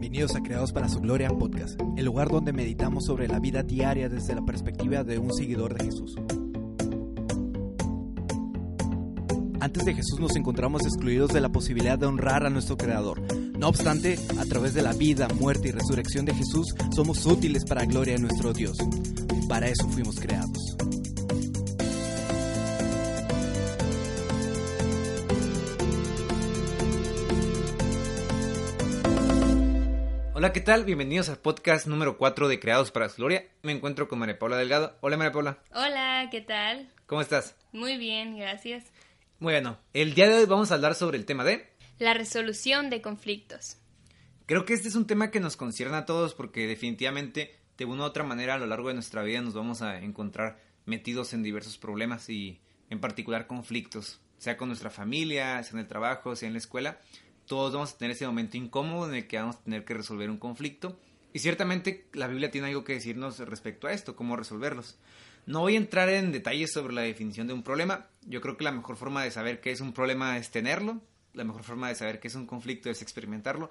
Bienvenidos a Creados para su Gloria Podcast, el lugar donde meditamos sobre la vida diaria desde la perspectiva de un seguidor de Jesús. Antes de Jesús nos encontramos excluidos de la posibilidad de honrar a nuestro Creador. No obstante, a través de la vida, muerte y resurrección de Jesús, somos útiles para la gloria de nuestro Dios. Para eso fuimos creados. Hola, ¿qué tal? Bienvenidos al podcast número 4 de Creados para su Gloria. Me encuentro con María Paula Delgado. Hola, María Paula. Hola, ¿qué tal? ¿Cómo estás? Muy bien, gracias. Bueno, el día de hoy vamos a hablar sobre el tema de... La resolución de conflictos. Creo que este es un tema que nos concierne a todos porque definitivamente de una u otra manera a lo largo de nuestra vida nos vamos a encontrar metidos en diversos problemas y en particular conflictos, sea con nuestra familia, sea en el trabajo, sea en la escuela todos vamos a tener ese momento incómodo en el que vamos a tener que resolver un conflicto. Y ciertamente la Biblia tiene algo que decirnos respecto a esto, cómo resolverlos. No voy a entrar en detalles sobre la definición de un problema. Yo creo que la mejor forma de saber qué es un problema es tenerlo. La mejor forma de saber qué es un conflicto es experimentarlo.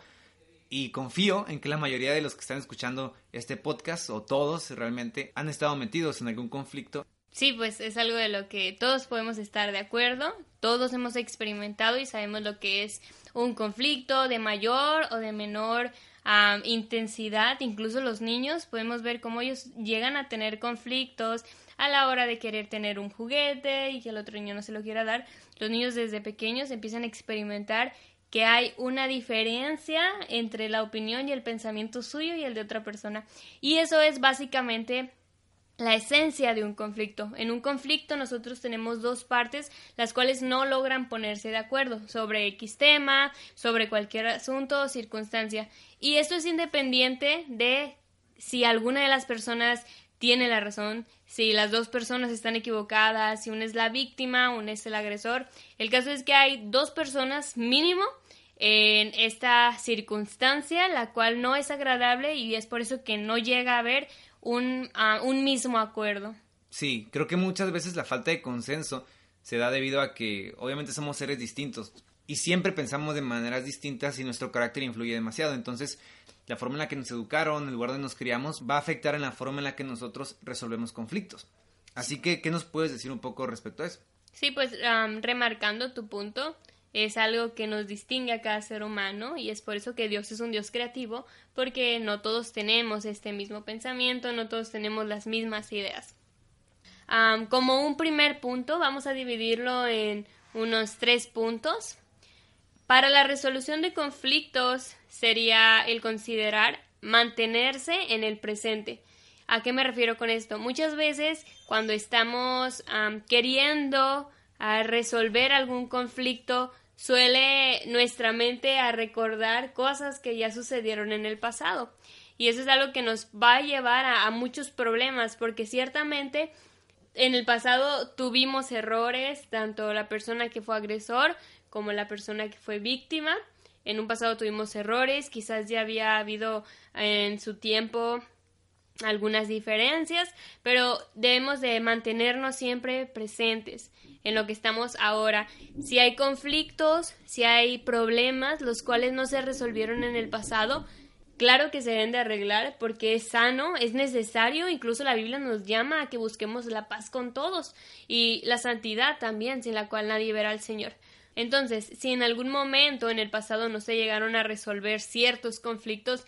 Y confío en que la mayoría de los que están escuchando este podcast, o todos realmente, han estado metidos en algún conflicto Sí, pues es algo de lo que todos podemos estar de acuerdo, todos hemos experimentado y sabemos lo que es un conflicto de mayor o de menor intensidad, incluso los niños podemos ver cómo ellos llegan a tener conflictos a la hora de querer tener un juguete y que el otro niño no se lo quiera dar. Los niños desde pequeños empiezan a experimentar que hay una diferencia entre la opinión y el pensamiento suyo y el de otra persona. Y eso es básicamente la esencia de un conflicto. En un conflicto nosotros tenemos dos partes las cuales no logran ponerse de acuerdo sobre X tema, sobre cualquier asunto o circunstancia. Y esto es independiente de si alguna de las personas tiene la razón, si las dos personas están equivocadas, si una es la víctima, una es el agresor. El caso es que hay dos personas mínimo en esta circunstancia, la cual no es agradable y es por eso que no llega a haber un, un mismo acuerdo. Sí, creo que muchas veces la falta de consenso se da debido a que obviamente somos seres distintos y siempre pensamos de maneras distintas y nuestro carácter influye demasiado. Entonces, la forma en la que nos educaron, el lugar donde nos criamos, va a afectar en la forma en la que nosotros resolvemos conflictos. Así que, ¿qué nos puedes decir un poco respecto a eso? Sí, pues remarcando tu punto, es algo que nos distingue a cada ser humano y es por eso que Dios es un Dios creativo, porque no todos tenemos este mismo pensamiento, no todos tenemos las mismas ideas. como un primer punto, vamos a dividirlo en unos tres puntos. Para la resolución de conflictos sería el considerar mantenerse en el presente. ¿A qué me refiero con esto? Muchas veces cuando estamos queriendo a resolver algún conflicto, suele nuestra mente a recordar cosas que ya sucedieron en el pasado. Y eso es algo que nos va a llevar a, muchos problemas, porque ciertamente en el pasado tuvimos errores, tanto la persona que fue agresor como la persona que fue víctima. En un pasado tuvimos errores, quizás ya había habido en su tiempo algunas diferencias, pero debemos de mantenernos siempre presentes en lo que estamos ahora. Si hay conflictos, si hay problemas los cuales no se resolvieron en el pasado, claro que se deben de arreglar porque es sano, es necesario, incluso la Biblia nos llama a que busquemos la paz con todos y la santidad también, sin la cual nadie verá al Señor. Entonces, si en algún momento en el pasado no se llegaron a resolver ciertos conflictos,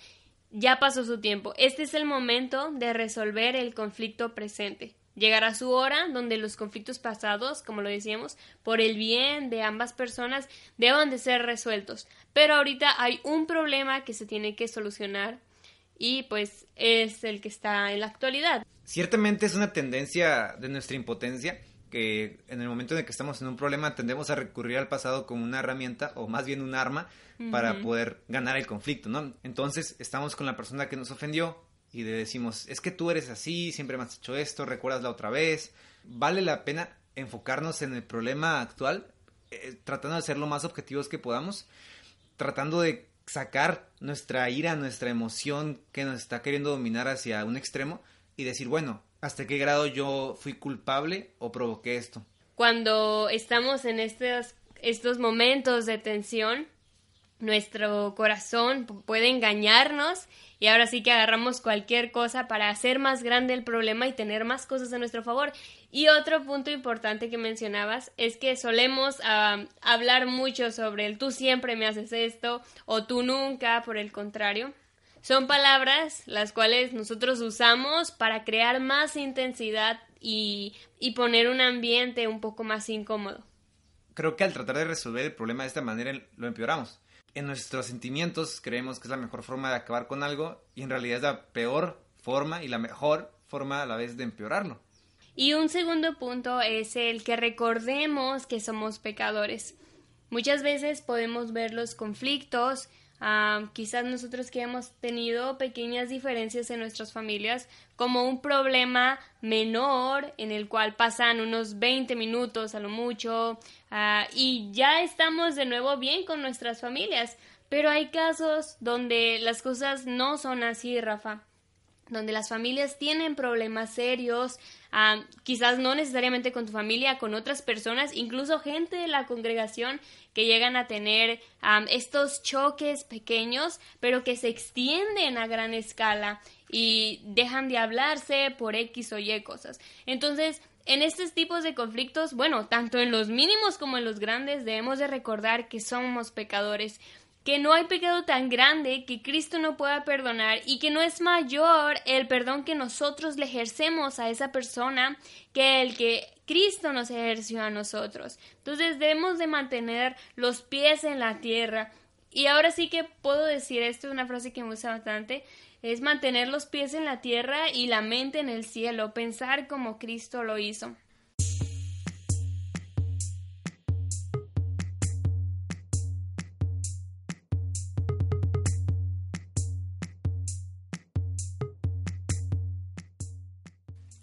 ya pasó su tiempo. Este es el momento de resolver el conflicto presente. Llegará su hora donde los conflictos pasados, como lo decíamos, por el bien de ambas personas, deban de ser resueltos. Pero ahorita hay un problema que se tiene que solucionar y pues es el que está en la actualidad. Ciertamente es una tendencia de nuestra impotencia que en el momento en el que estamos en un problema tendemos a recurrir al pasado como una herramienta o más bien un arma para poder ganar el conflicto, ¿no? Entonces estamos con la persona que nos ofendió y le decimos, es que tú eres así, siempre me has hecho esto, recuerdas la otra vez. Vale la pena enfocarnos en el problema actual, eh, tratando de ser lo más objetivos que podamos, tratando de sacar nuestra ira, nuestra emoción que nos está queriendo dominar hacia un extremo y decir, bueno, ¿hasta qué grado yo fui culpable o provoqué esto? Cuando estamos en estos, estos momentos de tensión, nuestro corazón puede engañarnos y ahora sí que agarramos cualquier cosa para hacer más grande el problema y tener más cosas a nuestro favor. Y otro punto importante que mencionabas es que solemos ah, hablar mucho sobre el tú siempre me haces esto o tú nunca, por el contrario. Son palabras las cuales nosotros usamos para crear más intensidad y, y poner un ambiente un poco más incómodo. Creo que al tratar de resolver el problema de esta manera lo empeoramos en nuestros sentimientos creemos que es la mejor forma de acabar con algo y en realidad es la peor forma y la mejor forma a la vez de empeorarlo. Y un segundo punto es el que recordemos que somos pecadores. Muchas veces podemos ver los conflictos quizás nosotros que hemos tenido pequeñas diferencias en nuestras familias como un problema menor en el cual pasan unos 20 minutos a lo mucho ah, y ya estamos de nuevo bien con nuestras familias. Pero hay casos donde las cosas no son así, Rafa donde las familias tienen problemas serios, ah, quizás no necesariamente con tu familia, con otras personas, incluso gente de la congregación que llegan a tener ah, estos choques pequeños, pero que se extienden a gran escala y dejan de hablarse por X o Y cosas. Entonces, en estos tipos de conflictos, bueno, tanto en los mínimos como en los grandes, debemos de recordar que somos pecadores que no hay pecado tan grande que Cristo no pueda perdonar y que no es mayor el perdón que nosotros le ejercemos a esa persona que el que Cristo nos ejerció a nosotros. Entonces debemos de mantener los pies en la tierra. Y ahora sí que puedo decir esto, es una frase que me gusta bastante, es mantener los pies en la tierra y la mente en el cielo, pensar como Cristo lo hizo.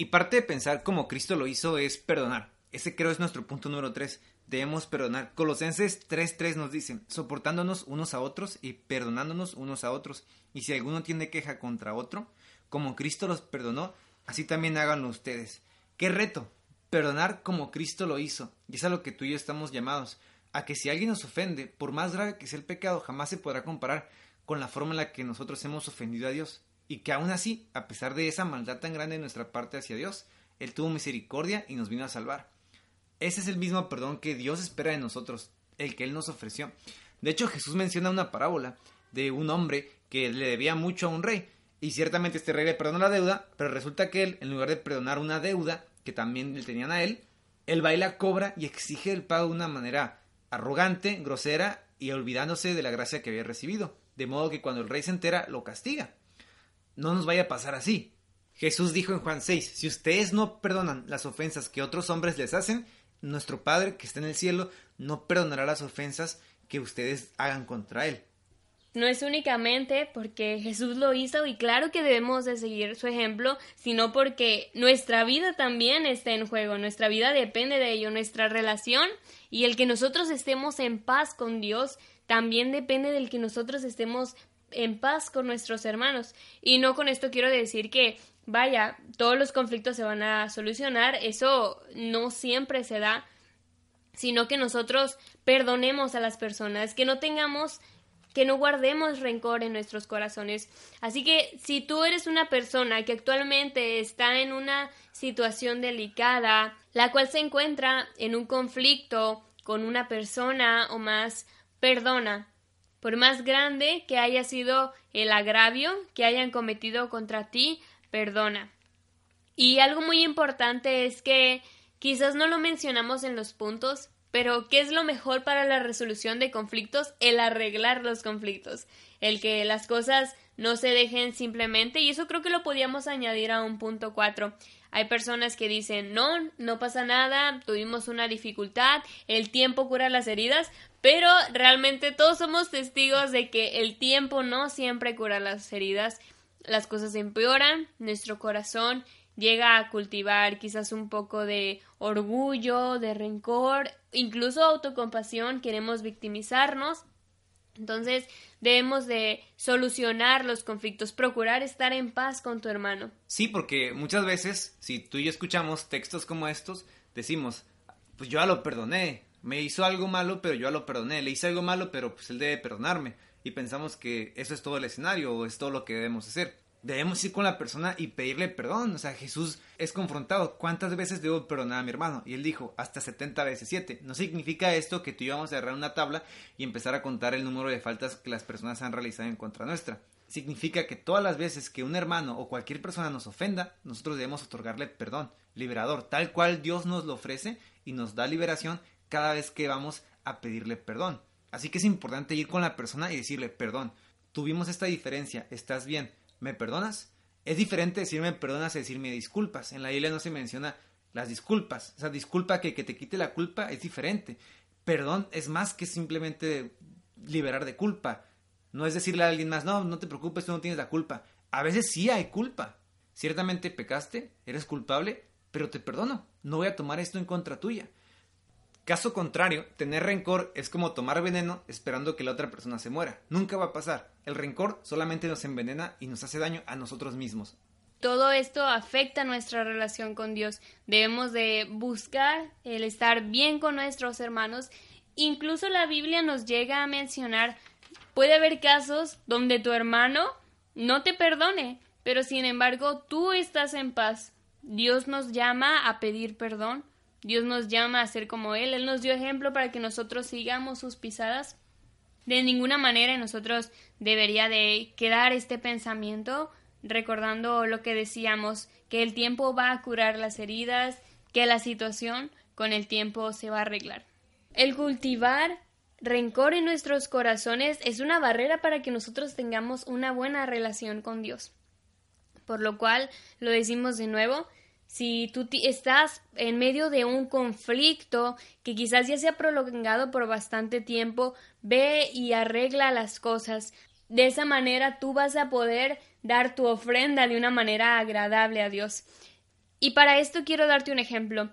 Y parte de pensar como Cristo lo hizo es perdonar. Ese creo es nuestro punto número 3. Debemos perdonar. Colosenses 3.3 nos dice, soportándonos unos a otros y perdonándonos unos a otros. Y si alguno tiene queja contra otro, como Cristo los perdonó, así también háganlo ustedes. ¡Qué reto! Perdonar como Cristo lo hizo. Y es a lo que tú y yo estamos llamados. A que si alguien nos ofende, por más grave que sea el pecado, jamás se podrá comparar con la forma en la que nosotros hemos ofendido a Dios y que aún así, a pesar de esa maldad tan grande de nuestra parte hacia Dios, Él tuvo misericordia y nos vino a salvar. Ese es el mismo perdón que Dios espera de nosotros, el que Él nos ofreció. De hecho, Jesús menciona una parábola de un hombre que le debía mucho a un rey, y ciertamente este rey le perdonó la deuda, pero resulta que él, en lugar de perdonar una deuda que también le tenían a él, él va y la cobra y exige el pago de una manera arrogante, grosera y olvidándose de la gracia que había recibido, de modo que cuando el rey se entera lo castiga no nos vaya a pasar así. Jesús dijo en Juan 6, si ustedes no perdonan las ofensas que otros hombres les hacen, nuestro Padre que está en el cielo no perdonará las ofensas que ustedes hagan contra Él. No es únicamente porque Jesús lo hizo y claro que debemos de seguir su ejemplo, sino porque nuestra vida también está en juego, nuestra vida depende de ello, nuestra relación y el que nosotros estemos en paz con Dios también depende del que nosotros estemos en paz con nuestros hermanos. Y no con esto quiero decir que, vaya, todos los conflictos se van a solucionar, eso no siempre se da, sino que nosotros perdonemos a las personas, que no tengamos que no guardemos rencor en nuestros corazones. Así que si tú eres una persona que actualmente está en una situación delicada, la cual se encuentra en un conflicto con una persona o más, perdona, por más grande que haya sido el agravio que hayan cometido contra ti, perdona. Y algo muy importante es que quizás no lo mencionamos en los puntos, pero ¿qué es lo mejor para la resolución de conflictos? El arreglar los conflictos, el que las cosas no se dejen simplemente, y eso creo que lo podíamos añadir a un punto cuatro. Hay personas que dicen, no, no pasa nada, tuvimos una dificultad, el tiempo cura las heridas, pero realmente todos somos testigos de que el tiempo no siempre cura las heridas, las cosas empeoran, nuestro corazón llega a cultivar quizás un poco de orgullo, de rencor, incluso autocompasión, queremos victimizarnos. Entonces debemos de solucionar los conflictos, procurar estar en paz con tu hermano. Sí, porque muchas veces, si tú y yo escuchamos textos como estos, decimos, pues yo ya lo perdoné, me hizo algo malo, pero yo lo perdoné, le hice algo malo, pero pues él debe perdonarme. Y pensamos que eso es todo el escenario o es todo lo que debemos hacer. Debemos ir con la persona y pedirle perdón. O sea, Jesús es confrontado. ¿Cuántas veces debo perdonar a mi hermano? Y él dijo, hasta 70 veces 7. No significa esto que tú y a agarrar una tabla y empezar a contar el número de faltas que las personas han realizado en contra nuestra. Significa que todas las veces que un hermano o cualquier persona nos ofenda, nosotros debemos otorgarle perdón, liberador, tal cual Dios nos lo ofrece y nos da liberación cada vez que vamos a pedirle perdón. Así que es importante ir con la persona y decirle, perdón, tuvimos esta diferencia, estás bien, ¿me perdonas? Es diferente decirme perdonas a decirme disculpas. En la Biblia no se menciona las disculpas. O sea, disculpa que, que te quite la culpa es diferente. Perdón es más que simplemente liberar de culpa. No es decirle a alguien más, no, no te preocupes, tú no tienes la culpa. A veces sí hay culpa. Ciertamente pecaste, eres culpable, pero te perdono. No voy a tomar esto en contra tuya. Caso contrario, tener rencor es como tomar veneno esperando que la otra persona se muera. Nunca va a pasar. El rencor solamente nos envenena y nos hace daño a nosotros mismos. Todo esto afecta nuestra relación con Dios. Debemos de buscar el estar bien con nuestros hermanos. Incluso la Biblia nos llega a mencionar, puede haber casos donde tu hermano no te perdone, pero sin embargo tú estás en paz. Dios nos llama a pedir perdón Dios nos llama a ser como Él. Él nos dio ejemplo para que nosotros sigamos sus pisadas. De ninguna manera nosotros debería de quedar este pensamiento recordando lo que decíamos, que el tiempo va a curar las heridas, que la situación con el tiempo se va a arreglar. El cultivar rencor en nuestros corazones es una barrera para que nosotros tengamos una buena relación con Dios. Por lo cual, lo decimos de nuevo, si tú estás en medio de un conflicto que quizás ya se ha prolongado por bastante tiempo, ve y arregla las cosas. De esa manera tú vas a poder dar tu ofrenda de una manera agradable a Dios. Y para esto quiero darte un ejemplo.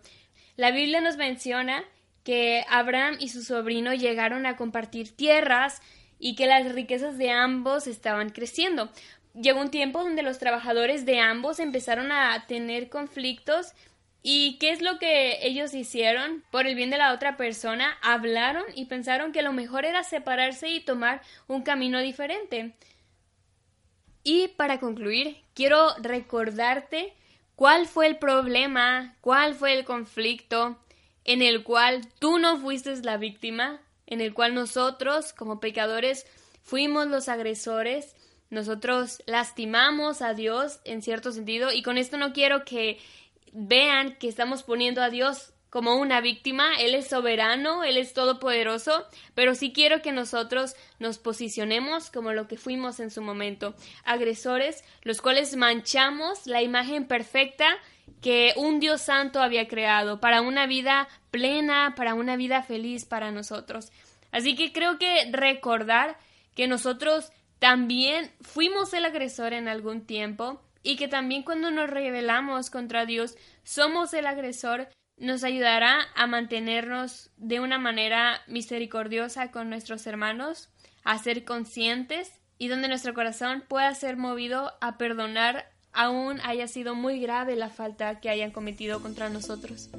La Biblia nos menciona que Abraham y su sobrino llegaron a compartir tierras y que las riquezas de ambos estaban creciendo llegó un tiempo donde los trabajadores de ambos empezaron a tener conflictos ¿Y qué es lo que ellos hicieron? Por el bien de la otra persona, hablaron y pensaron que lo mejor era separarse y tomar un camino diferente. Y para concluir, quiero recordarte cuál fue el problema, cuál fue el conflicto en el cual tú no fuiste la víctima, en el cual nosotros, como pecadores, fuimos los agresores nosotros lastimamos a Dios en cierto sentido y con esto no quiero que vean que estamos poniendo a Dios como una víctima, Él es soberano, Él es todopoderoso, pero sí quiero que nosotros nos posicionemos como lo que fuimos en su momento, agresores, los cuales manchamos la imagen perfecta que un Dios santo había creado para una vida plena, para una vida feliz para nosotros. Así que creo que recordar que nosotros también fuimos el agresor en algún tiempo y que también cuando nos rebelamos contra Dios somos el agresor nos ayudará a mantenernos de una manera misericordiosa con nuestros hermanos, a ser conscientes y donde nuestro corazón pueda ser movido a perdonar aún haya sido muy grave la falta que hayan cometido contra nosotros.